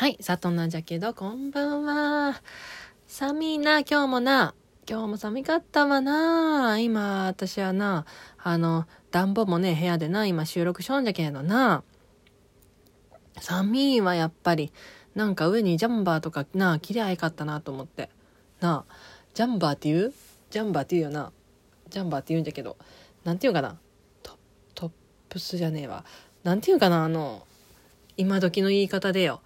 はい、佐藤なんじゃけど、こんばんは。寒いな、今日もな。今日も寒かったわな。今、私はな、あの、暖房もね、部屋でな、今収録しょんじゃけどな。寒いわ、やっぱり。なんか上にジャンバーとかな、着りゃいかったなと思って。なあ、ジャンバーって言う？ジャンバーって言うよな。ジャンバーって言うんじゃけど。なんて言うかな？トトップスじゃねえわ。なんて言うかな、あの、今時の言い方でよ。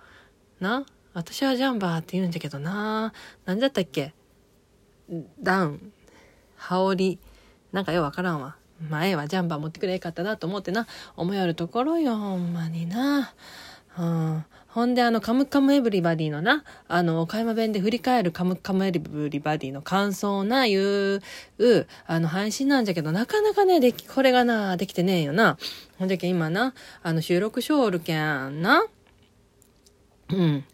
な？私はジャンバーって言うんだけどな。何だったっけ？ダウン、羽織、なんかようわからんわ。前はジャンバー持ってくれよかったなと思ってな、思いやるところよ、ほんまにな。うん、ほんで、あの、カムカムエブリバディのな、あの、岡山弁で振り返るカムカムエブリバディの感想な、いう、あの、配信なんじゃけど、なかなかね、でき、これがな、できてねえよな。ほんじゃけ今な、あの、収録しょおるけんな。うん。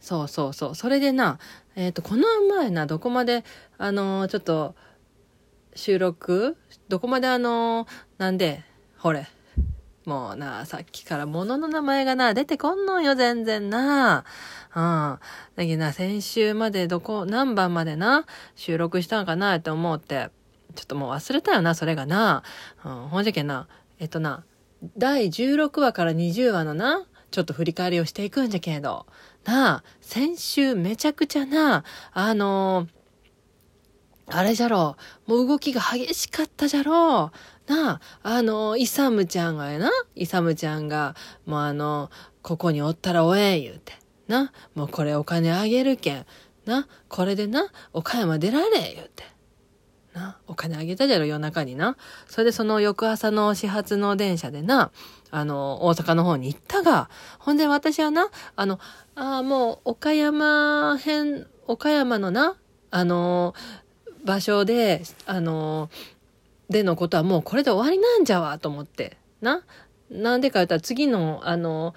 そうそうそう。それでな、えっ、ー、と、この前な、どこまで、あのー、ちょっと、収録どこまであのー、なんで、ほれ。もうな、さっきから物の名前がな、出てこんのよ、全然な。うん。だけどな、先週までどこ、何番までな、収録したんかなって思って、ちょっともう忘れたよな、それがな。うん、ほんじゃけな、えっとな、第16話から20話のな、ちょっと振り返りをしていくんじゃけど、なあ、先週めちゃくちゃな、あのー、あれじゃろ、もう動きが激しかったじゃろう。なあ、あのー、イサムちゃんがやな、イサムちゃんが、もうあのー、ここにおったらおえ言うて。な、もうこれお金あげるけん。な、これでな、岡山出られ言うて。な、お金あげたじゃろ、夜中にな。それでその翌朝の始発の電車でな、あの、大阪の方に行ったが、ほんで私はな、あの、ああ、もう、岡山編、岡山のな、あの、場所で、あの、でのことはもうこれで終わりなんじゃわ、と思って。な。なんでか言ったら次の、あの、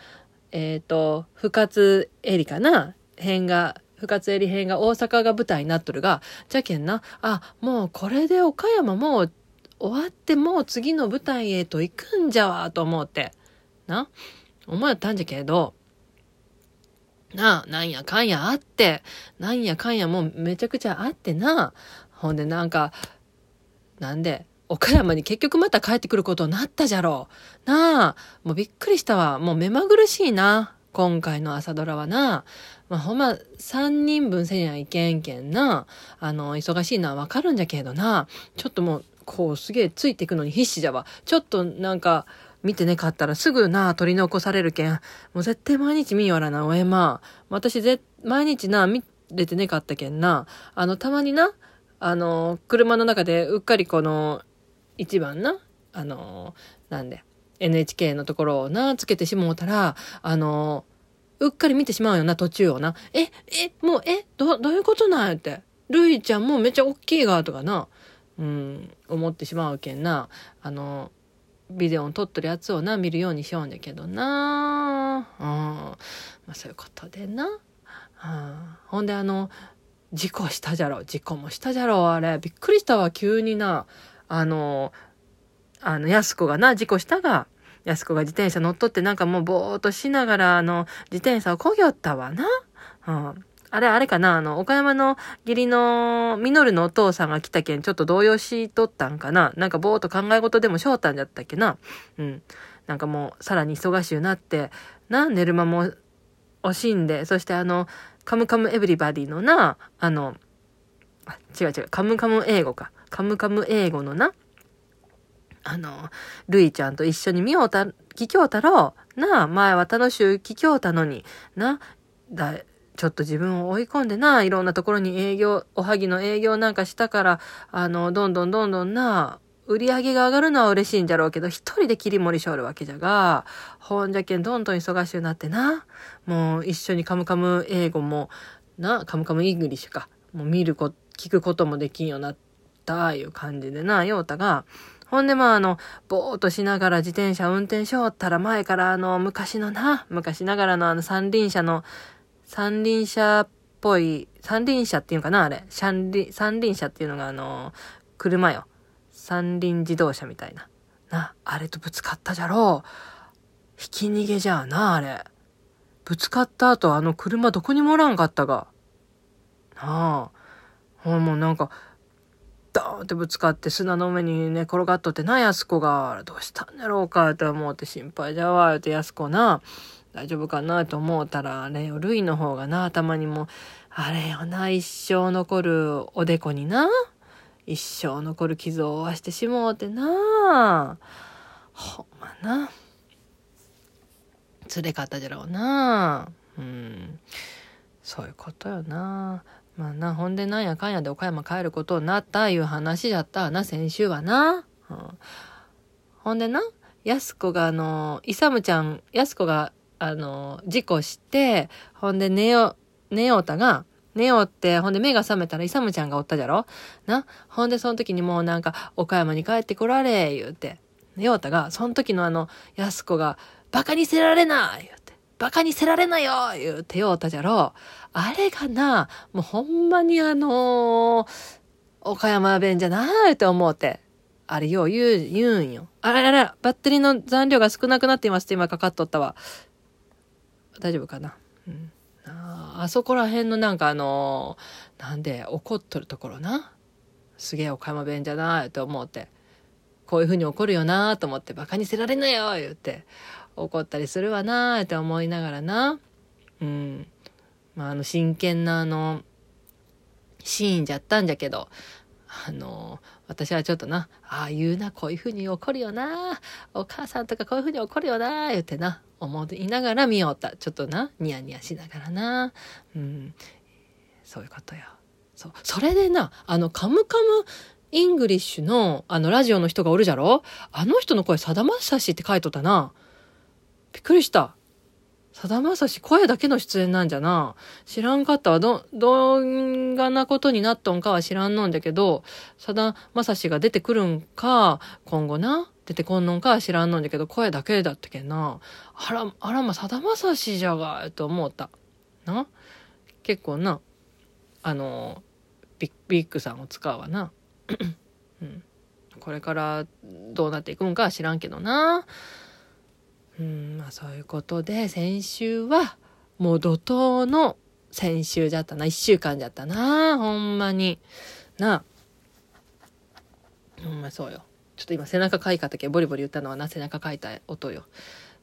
えっ、ー、と、不活エリかな編が不活エリ編が大阪が舞台になっとるが、じゃけんな、あ、もうこれで岡山もう終わってもう次の舞台へと行くんじゃわ、と思って。な、思ったんじゃけど、な、なんやかんやあって、なんやかんやもうめちゃくちゃあってな、ほんでなんか、なんで、岡山に結局また帰ってくることになったじゃろう。なあ、もうびっくりしたわ。もう目まぐるしいな。今回の朝ドラはな、まあ、ほんま3人分せにゃいけんけんな、あの、忙しいのはわかるんじゃけどな、ちょっともう、こうすげえついていくのに必死じゃわ。ちょっとなんか、見てねかったらすぐな、取り残されるけん。もう絶対毎日見よらな、おえま。私ぜ、毎日な、見れてねかったけんな。あの、たまにな、あの、車の中でうっかりこの、一番な、あの、なんで、NHK のところをな、つけてしもうたら、あの、うっかり見てしまうよな、途中をな。え、え、もう、え、ど、どういうことなんって。るいちゃんもめっちゃ大きいが、とかな。うん、思ってしまうけんな。あの、ビデオを撮っとるやつをな、見るようにしようんだけどな。うん。まあそういうことでな。うん、ほんであの、事故したじゃろ。事故もしたじゃろ、あれ。びっくりしたわ、急にな。あの、あの、安子がな、事故したが、安子が自転車乗っとってなんかもうぼーっとしながら、あの、自転車をこぎょったわな。うん。あれ、あれかなあの、岡山の義理の、ミノルのお父さんが来たけん、ちょっと動揺しとったんかななんかぼーっと考え事でもしょうたんじゃったっけなうん。なんかもう、さらに忙しゅうなって、な、寝る間も惜しんで、そしてあの、カムカムエブリバディのな、あの、あ、違う違う、カムカム英語か。カムカム英語のな、あの、るいちゃんと一緒に見ようた、聞きょうたろう。なあ、前は楽しゅう聞きょうたのに。な、だ、ちょっと自分を追い込んでな、いろんなところに営業、おはぎの営業なんかしたから、あの、どんどんどんどんな、売り上げが上がるのは嬉しいんじゃろうけど、一人で切り盛りしょるわけじゃが、ほんじゃけんどんどん忙しゅうなってな、もう一緒にカムカム英語も、な、 Come Come English か、もう見るこ、聞くこともできんようになった、いう感じでな、ようたが、ほんで、まあ、あの、ぼーっとしながら自転車運転しよったら前からあの、昔のな、昔ながらのあの三輪車の、三輪車っぽい、三輪車っていうのかなあれ。三輪、車っていうのがあの、車よ。三輪自動車みたいな。な、あれとぶつかったじゃろう。ひき逃げじゃあな、あれ。ぶつかった後あの車どこにもおらんかったが。なあ。ほんもうなんか、ドーンってぶつかって砂の上に寝転がっとってな、安子が。どうしたんだろうかって思って心配じゃわ、って安子な。大丈夫かな？と思ったら、あれよ、ルイの方がな、頭にも、あれよな、一生残るおでこにな、一生残る傷を負わしてしもうてな。ほんまな。つれかったじゃろうな。うん。そういうことよな。まあな、ほんでなんやかんやで岡山帰ることになったいう話じゃったわな、先週はな。うん、ほんでな、やす子があの、イサムちゃん、やす子があの、事故して、ほんで寝よ、寝ようたが、寝ようって、ほんで目が覚めたらイサムちゃんがおったじゃろ？な？ほんでその時にもうなんか、岡山に帰ってこられ、言うて。寝ようたが、その時のあの、やす子が、バカにせられな言うて。バカにせられなよ言うてようたじゃろうあれがな、もうほんまにあのー、岡山弁じゃないって思うて。あれよう言う、言うんよ。あららら、バッテリーの残量が少なくなっていますって今かかっとったわ。大丈夫かな？うん。ああそこら辺のなんかあのー、なんで怒っとるところな？すげえ岡山弁じゃないと思って。こういうふうに怒るよなと思って、バカにせられなよ言って、怒ったりするわなって思いながらな。うん。まあ、あの、真剣なあの、シーンじゃったんじゃけど、あの、私はちょっとな、ああ言うな、こういうふうに怒るよな、お母さんとかこういうふうに怒るよな、言ってな、思いながら見よった。ちょっとな、ニヤニヤしながらな。うん。そういうことよ。そう。それでな、あの、 Come Come English の、あの、ラジオの人がおるじゃろ？あの人の声、さだまさしって書いとったな。びっくりした。さだまさし声だけの出演なんじゃな。知らんかったわ。ど、どんがなことになっとんかは知らんのんだけど、さだまさしが出てくるんか、今後な、出てこんのんかは知らんのんだけど、声だけだったけんな。あら、あらま、さだまさしじゃが、と思った。な。結構な、あの、ビッビッグさんを使うわな。うん。これからどうなっていくんかは知らんけどな。うんまあそういうことで先週はもう怒涛の先週じゃったな1週間じゃったなほんまに。なほんまそうよ。ちょっと今背中かいかったけボリボリ言ったのはな背中かいた音よ。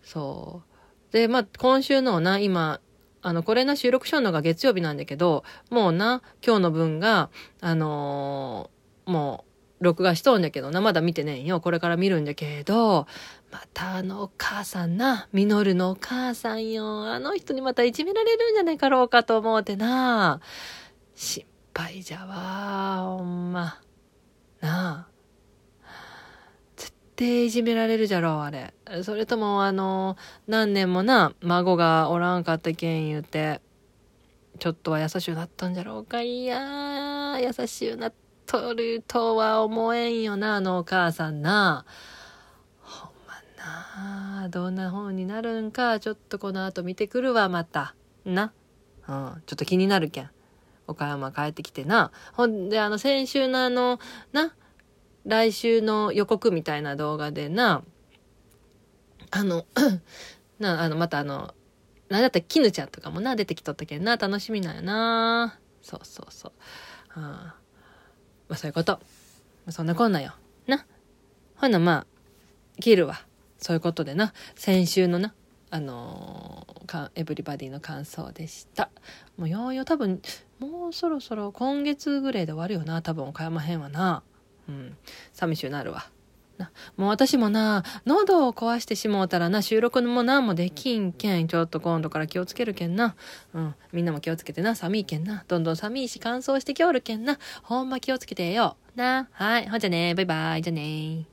そう。でまあ今週のな今あの、これな、収録しようのが月曜日なんだけど、もうな、今日の分が、あのー、もう、録画しとんだけどな、まだ見てねえよ。これから見るんだけど、またあのお母さんな、ミノルのお母さんよ。あの人にまたいじめられるんじゃないかろうかと思うてな。心配じゃわ、ほんま。なあ。絶対いじめられるじゃろう、あれ。それともあの、何年もな、孫がおらんかったけん言うて、ちょっとは優しゅうなったんじゃろうか。いや優しゅうなっとるとは思えんよな、あのお母さんな。ああ、どんな本になるんか、ちょっとこの後見てくるわ、また。な。うん、ちょっと気になるけん。岡山帰ってきてな。ほんで、あの、先週のあの、な、来週の予告みたいな動画でな、あの、な、あの、またあの、なんだったら、絹ちゃんとかもな、出てきとったけんな、楽しみなんやな。そうそうそう。あまあ、そういうこと。そんなこんなよ。な。ほな、まあ、切るわ。そういうことでな、先週のな、あのー、エブリバディの感想でした。もうようよ多分、もうそろそろ今月ぐらいで終わるよな、多分岡山編はな。うん、寂しゅうなるわ。もう私もな、喉を壊してしもうたらな、収録もなんもできんけん。ちょっと今度から気をつけるけんな。うん。みんなも気をつけてな。寒いけんな。どんどん寒いし乾燥してきおるけんな。ほんま気をつけてよ。な。はい。ほんじゃね。バイバイ。じゃね